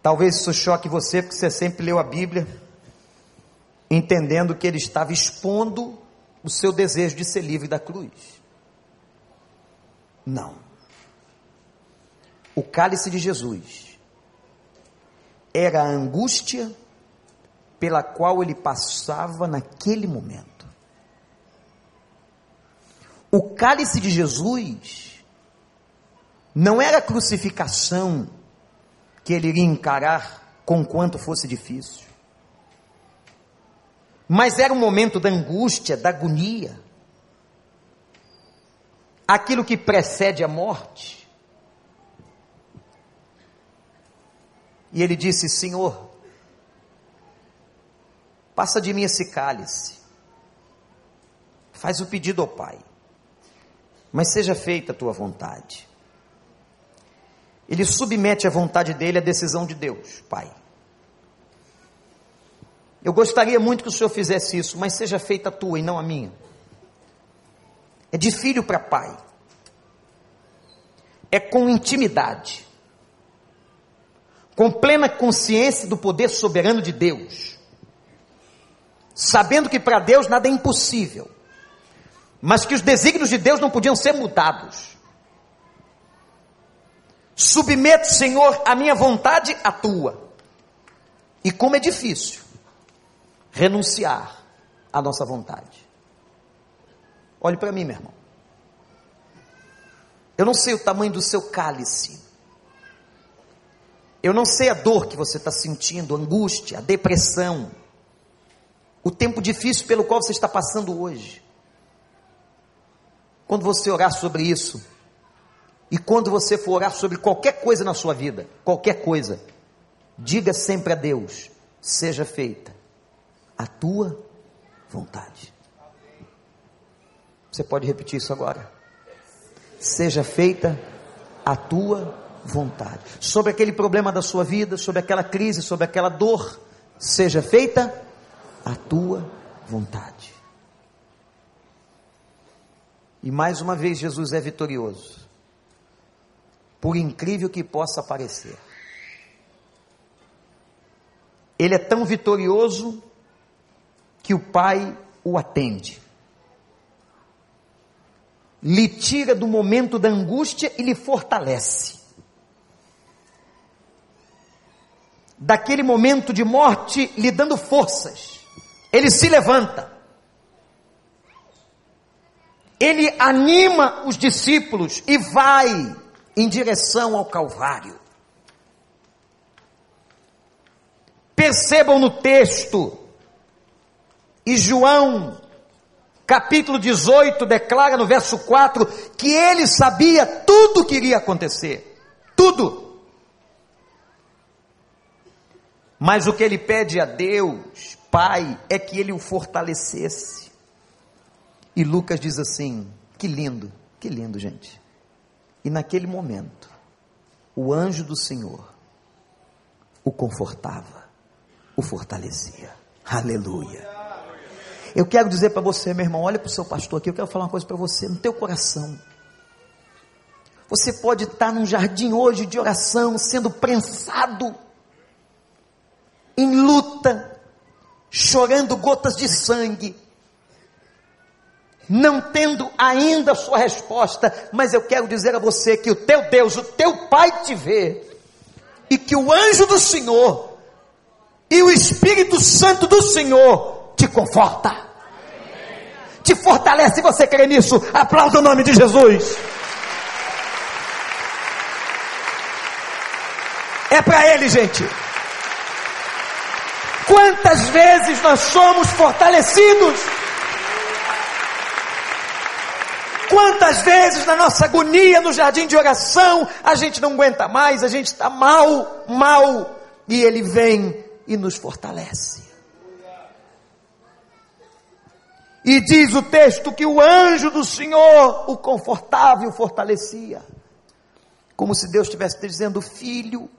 Talvez isso choque você, porque você sempre leu a Bíblia, entendendo que ele estava expondo o seu desejo de ser livre da cruz. Não. O cálice de Jesus era a angústia pela qual ele passava naquele momento. O cálice de Jesus não era a crucificação que ele iria encarar com quanto fosse difícil, mas era o momento da angústia, da agonia, aquilo que precede a morte. E ele disse: Senhor, Passa de mim esse cálice. Faz o pedido ao Pai. Mas seja feita a tua vontade. Ele submete a vontade dele à decisão de Deus, Pai. Eu gostaria muito que o Senhor fizesse isso, mas seja feita a tua e não a minha. É de filho para pai. É com intimidade. Com plena consciência do poder soberano de Deus sabendo que para Deus nada é impossível, mas que os desígnios de Deus não podiam ser mudados. Submeto, Senhor, a minha vontade à tua. E como é difícil renunciar à nossa vontade. Olhe para mim, meu irmão. Eu não sei o tamanho do seu cálice. Eu não sei a dor que você está sentindo, a angústia, a depressão, o tempo difícil pelo qual você está passando hoje. Quando você orar sobre isso, e quando você for orar sobre qualquer coisa na sua vida, qualquer coisa, diga sempre a Deus: seja feita a tua vontade. Você pode repetir isso agora? Seja feita a tua vontade. Sobre aquele problema da sua vida, sobre aquela crise, sobre aquela dor, seja feita a tua vontade. E mais uma vez Jesus é vitorioso. Por incrível que possa parecer. Ele é tão vitorioso que o Pai o atende. Lhe tira do momento da angústia e lhe fortalece. Daquele momento de morte, lhe dando forças. Ele se levanta. Ele anima os discípulos e vai em direção ao Calvário. Percebam no texto, e João, capítulo 18, declara no verso 4 que ele sabia tudo o que iria acontecer. Tudo. Mas o que ele pede a Deus, Pai, é que ele o fortalecesse. E Lucas diz assim: que lindo, que lindo, gente. E naquele momento, o anjo do Senhor o confortava, o fortalecia. Aleluia. Eu quero dizer para você, meu irmão, olha para o seu pastor aqui, eu quero falar uma coisa para você, no teu coração. Você pode estar num jardim hoje de oração, sendo prensado, em luta, chorando gotas de sangue, não tendo ainda a sua resposta, mas eu quero dizer a você que o teu Deus, o teu Pai te vê, e que o anjo do Senhor e o Espírito Santo do Senhor te conforta, te fortalece. Você crê nisso? Aplauda o nome de Jesus. É para Ele, gente. Quantas vezes nós somos fortalecidos? Quantas vezes na nossa agonia no jardim de oração a gente não aguenta mais, a gente está mal, mal, e Ele vem e nos fortalece. E diz o texto que o anjo do Senhor o confortava e o fortalecia. Como se Deus estivesse dizendo: Filho,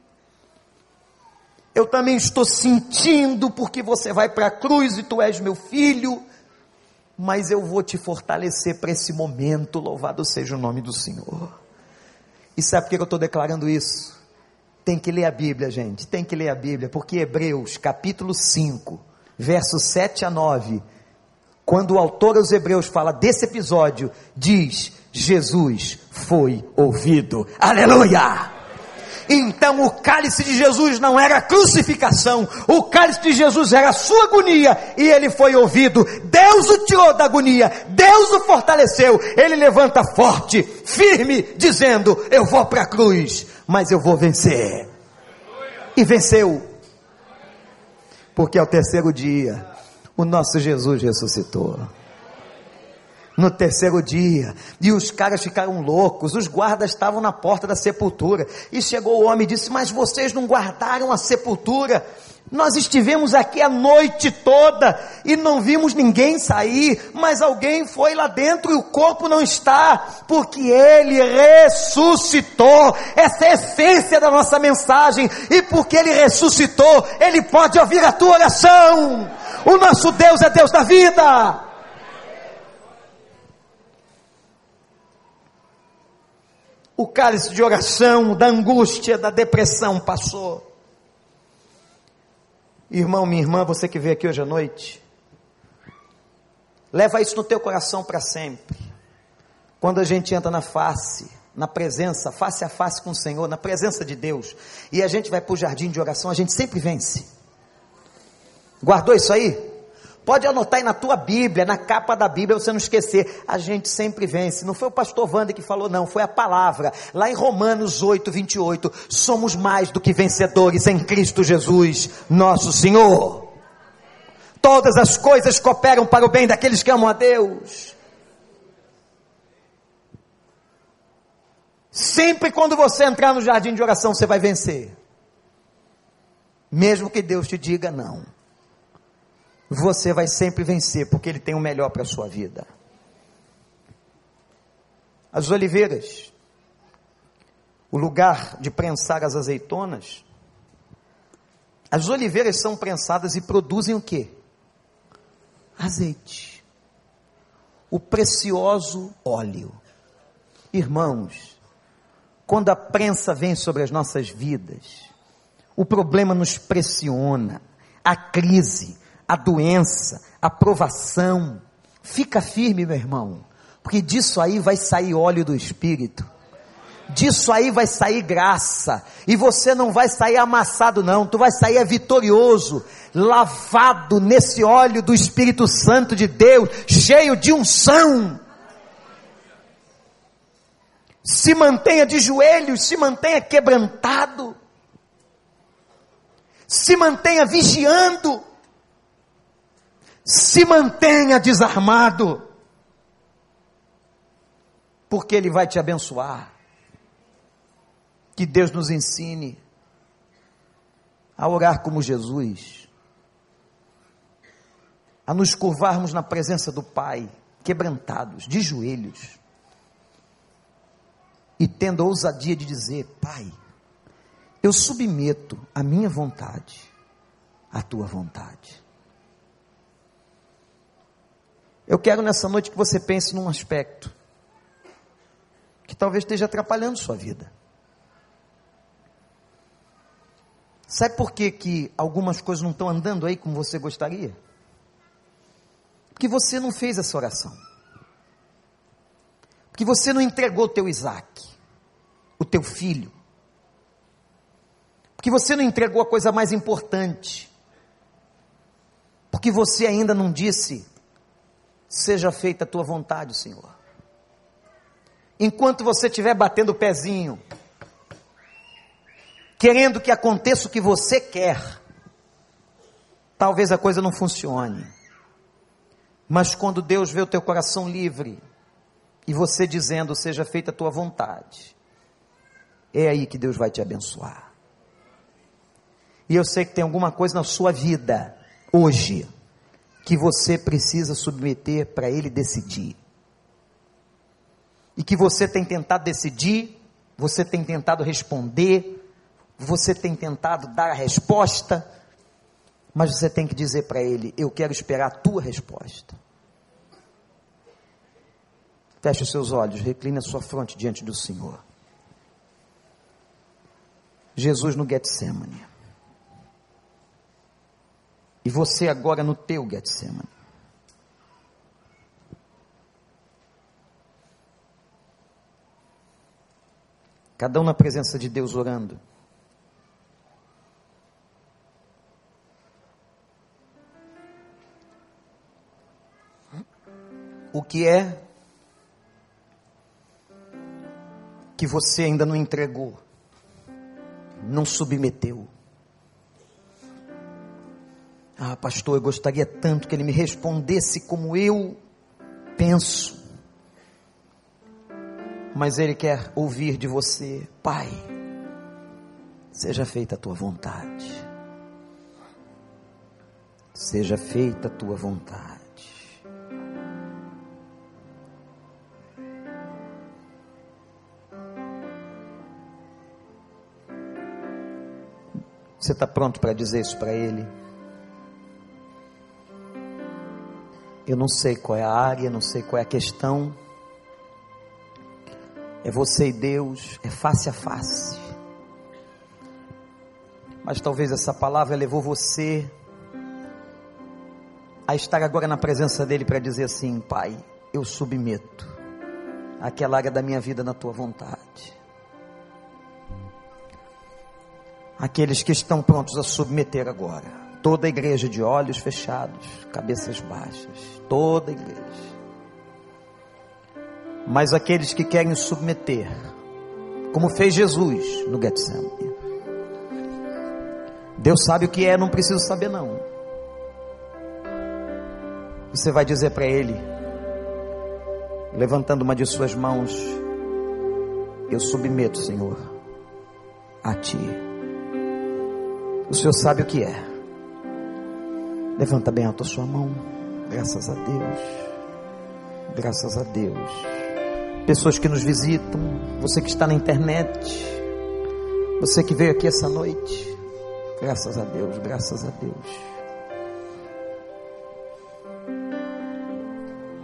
eu também estou sentindo porque você vai para a cruz e tu és meu filho mas eu vou te fortalecer para esse momento, louvado seja o nome do Senhor. E sabe por que eu estou declarando isso? Tem que ler a Bíblia, gente, tem que ler a Bíblia, porque Hebreus capítulo 5, versos 7 a 9, quando o autor aos Hebreus fala desse episódio, diz: Jesus foi ouvido, aleluia! Então o cálice de Jesus não era crucificação, o cálice de Jesus era a sua agonia e ele foi ouvido. Deus o tirou da agonia, Deus o fortaleceu. Ele levanta forte, firme, dizendo: Eu vou para a cruz, mas eu vou vencer. E venceu, porque ao terceiro dia o nosso Jesus ressuscitou no terceiro dia. E os caras ficaram loucos, os guardas estavam na porta da sepultura. E chegou o homem e disse: Mas vocês não guardaram a sepultura? Nós estivemos aqui a noite toda e não vimos ninguém sair, mas alguém foi lá dentro e o corpo não está, porque ele ressuscitou. Essa é a essência da nossa mensagem, e porque ele ressuscitou, ele pode ouvir a tua oração. O nosso Deus é Deus da vida. O cálice de oração, da angústia, da depressão passou. Irmão, minha irmã, você que veio aqui hoje à noite, leva isso no teu coração para sempre. Quando a gente entra na face, na presença, face a face com o Senhor, na presença de Deus, e a gente vai para o jardim de oração, a gente sempre vence. Guardou isso aí? Pode anotar aí na tua Bíblia, na capa da Bíblia, você não esquecer. A gente sempre vence. Não foi o pastor Wander que falou, não, foi a palavra. Lá em Romanos 8, 28, somos mais do que vencedores em Cristo Jesus, nosso Senhor. Todas as coisas cooperam para o bem daqueles que amam a Deus. Sempre quando você entrar no jardim de oração, você vai vencer. Mesmo que Deus te diga não. Você vai sempre vencer, porque Ele tem o melhor para a sua vida. As oliveiras, o lugar de prensar as azeitonas, as oliveiras são prensadas e produzem o que? Azeite. O precioso óleo. Irmãos, quando a prensa vem sobre as nossas vidas, o problema nos pressiona, a crise, a doença, a provação. Fica firme, meu irmão, porque disso aí vai sair óleo do Espírito. Disso aí vai sair graça, e você não vai sair amassado, não, tu vai sair vitorioso, lavado nesse óleo do Espírito Santo de Deus, cheio de unção. Se mantenha de joelhos, se mantenha quebrantado, se mantenha vigiando, se mantenha desarmado, porque Ele vai te abençoar. Que Deus nos ensine a orar como Jesus, a nos curvarmos na presença do Pai, quebrantados, de joelhos e tendo a ousadia de dizer: Pai, eu submeto a minha vontade à tua vontade. Eu quero nessa noite que você pense num aspecto que talvez esteja atrapalhando sua vida. Sabe por que, que algumas coisas não estão andando aí como você gostaria? Porque você não fez essa oração. Porque você não entregou o teu Isaac o teu filho. Porque você não entregou a coisa mais importante. Porque você ainda não disse: seja feita a tua vontade, Senhor. Enquanto você estiver batendo o pezinho, querendo que aconteça o que você quer, talvez a coisa não funcione. Mas quando Deus vê o teu coração livre, e você dizendo, seja feita a tua vontade, é aí que Deus vai te abençoar. E eu sei que tem alguma coisa na sua vida, hoje, que você precisa submeter para Ele decidir. E que você tem tentado decidir, você tem tentado responder, você tem tentado dar a resposta, mas você tem que dizer para Ele: Eu quero esperar a tua resposta. Feche os seus olhos, recline a sua fronte diante do Senhor. Jesus no Getsemane. E você agora no teu Getsemane. Cada um na presença de Deus orando. O que é que você ainda não entregou? não submeteu. Ah, pastor, eu gostaria tanto que ele me respondesse como eu penso. Mas ele quer ouvir de você, Pai, seja feita a tua vontade. Seja feita a tua vontade. Você está pronto para dizer isso para Ele? Eu não sei qual é a área, não sei qual é a questão. É você e Deus, é face a face. Mas talvez essa palavra levou você a estar agora na presença dEle para dizer assim: Pai, eu submeto aquela área da minha vida na tua vontade aqueles que estão prontos a submeter agora. Toda a igreja de olhos fechados, cabeças baixas, toda a igreja. Mas aqueles que querem submeter, como fez Jesus no Getsemane. Deus sabe o que é, não preciso saber não. Você vai dizer para ele, levantando uma de suas mãos: Eu submeto, Senhor, a Ti. O Senhor sabe o que é. Levanta bem alto a sua mão. Graças a Deus. Graças a Deus. Pessoas que nos visitam, você que está na internet, você que veio aqui essa noite. Graças a Deus, graças a Deus.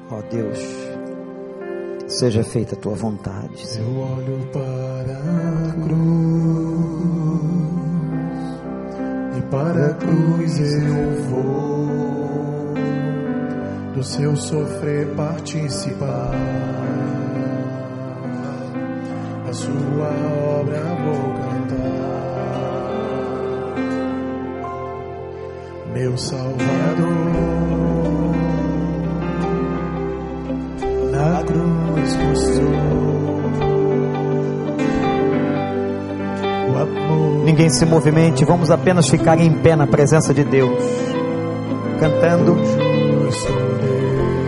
Ó oh Deus, seja feita a tua vontade. Eu olho para a cruz para a cruz eu vou do seu sofrer participar. A sua obra vou cantar. meu Salvador. Na cruz mostrou Ninguém se movimente, vamos apenas ficar em pé na presença de Deus, cantando.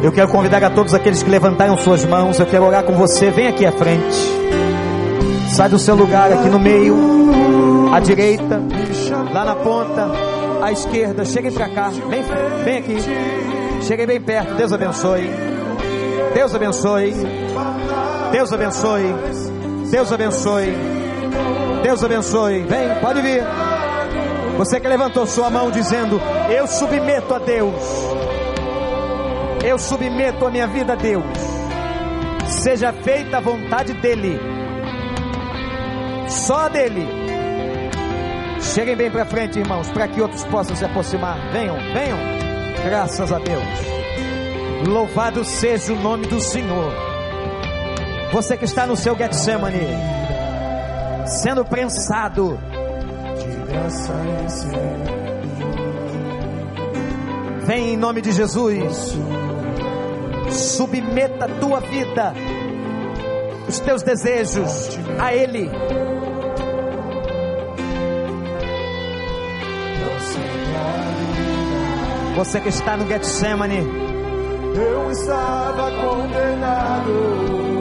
Eu quero convidar a todos aqueles que levantaram suas mãos, eu quero orar com você, vem aqui à frente. Sai do seu lugar aqui no meio, à direita, lá na ponta à esquerda. Cheguem para cá. Vem, vem aqui. Cheguem bem perto. Deus abençoe. Deus abençoe. Deus abençoe. Deus abençoe. Deus abençoe. Vem, pode vir. Você que levantou sua mão dizendo: Eu submeto a Deus. Eu submeto a minha vida a Deus. Seja feita a vontade dEle. Só dEle Cheguem bem para frente, irmãos, para que outros possam se aproximar. Venham, venham. Graças a Deus. Louvado seja o nome do Senhor. Você que está no seu Getsemane, sendo prensado. Vem em nome de Jesus. Submeta a tua vida, os teus desejos a Ele Você que está no Getsemane. Eu estava condenado.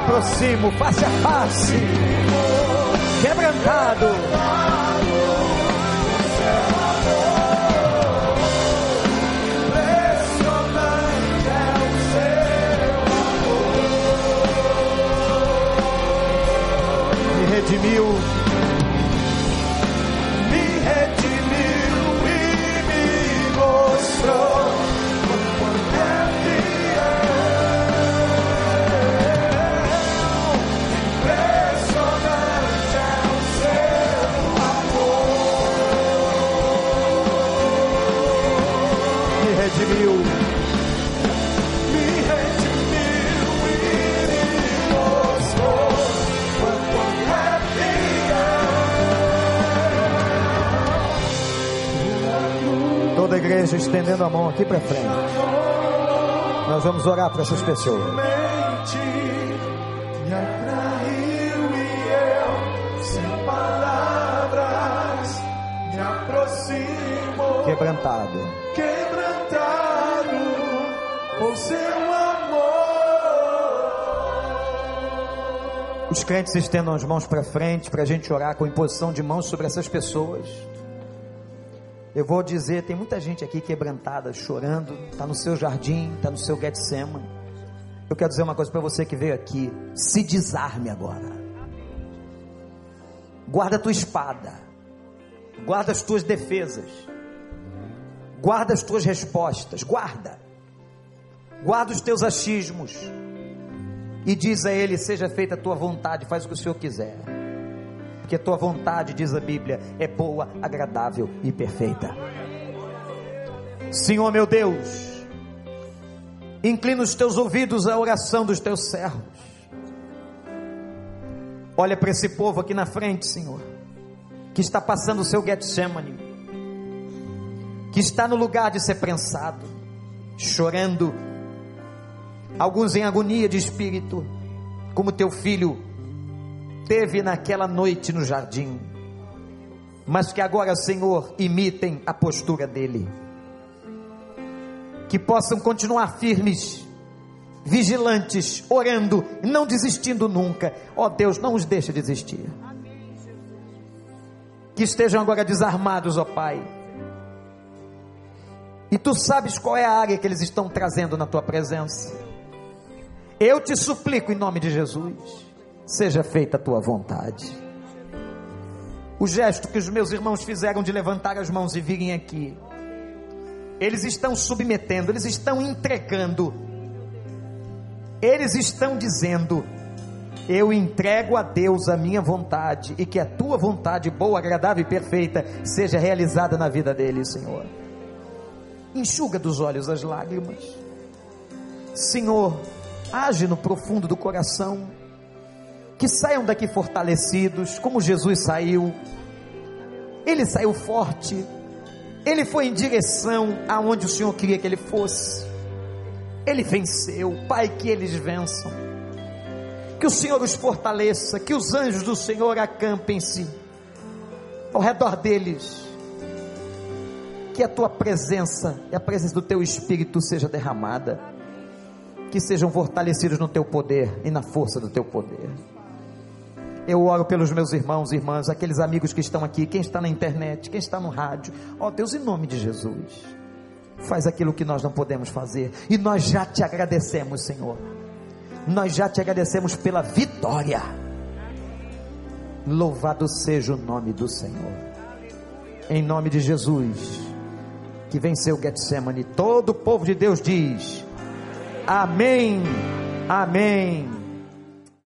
Aproximo face a face, quebrantado. Me redimiu estendendo a mão aqui para frente. Nós vamos orar para essas pessoas. Quebrantado. Quebrantado por seu amor. Os crentes estendam as mãos para frente para a gente orar com imposição de mãos sobre essas pessoas. Eu vou dizer, tem muita gente aqui quebrantada, chorando, está no seu jardim, está no seu Getsemane. Eu quero dizer uma coisa para você que veio aqui, se desarme agora. Guarda a tua espada. Guarda as tuas defesas. Guarda as tuas respostas. Guarda. Guarda os teus achismos. E diz a Ele: Seja feita a tua vontade, faz o que o Senhor quiser. Porque tua vontade, diz a Bíblia, é boa, agradável e perfeita. Senhor meu Deus, inclina os teus ouvidos à oração dos teus servos. Olha para esse povo aqui na frente, Senhor, que está passando o seu Getsemane, que está no lugar de ser prensado, chorando, alguns em agonia de espírito, como teu filho teve naquela noite no jardim, mas que agora, Senhor, imitem a postura dele que possam continuar firmes, vigilantes, orando, não desistindo nunca. Ó oh, Deus, não os deixe desistir. Que estejam agora desarmados, ó oh, Pai. E tu sabes qual é a área que eles estão trazendo na tua presença. Eu te suplico em nome de Jesus, seja feita a tua vontade. O gesto que os meus irmãos fizeram de levantar as mãos e virem aqui, eles estão submetendo, eles estão entregando, eles estão dizendo: Eu entrego a Deus a minha vontade e que a tua vontade, boa, agradável e perfeita, seja realizada na vida deles, Senhor. Enxuga dos olhos as lágrimas, Senhor, age no profundo do coração, que saiam daqui fortalecidos, como Jesus saiu, ele saiu forte ele foi em direção aonde o Senhor queria que ele fosse. Ele venceu. Pai, que eles vençam. Que o Senhor os fortaleça. Que os anjos do Senhor acampem-se ao redor deles. Que a tua presença e a presença do teu Espírito seja derramada. Que sejam fortalecidos no teu poder e na força do teu poder. Eu oro pelos meus irmãos e irmãs, aqueles amigos que estão aqui, quem está na internet, quem está no rádio. Ó oh, Deus, em nome de Jesus, faz aquilo que nós não podemos fazer. E nós já te agradecemos, Senhor. Nós já te agradecemos pela vitória. Louvado seja o nome do Senhor. Em nome de Jesus, que venceu Getsemane. Todo o povo de Deus diz: Amém. Amém.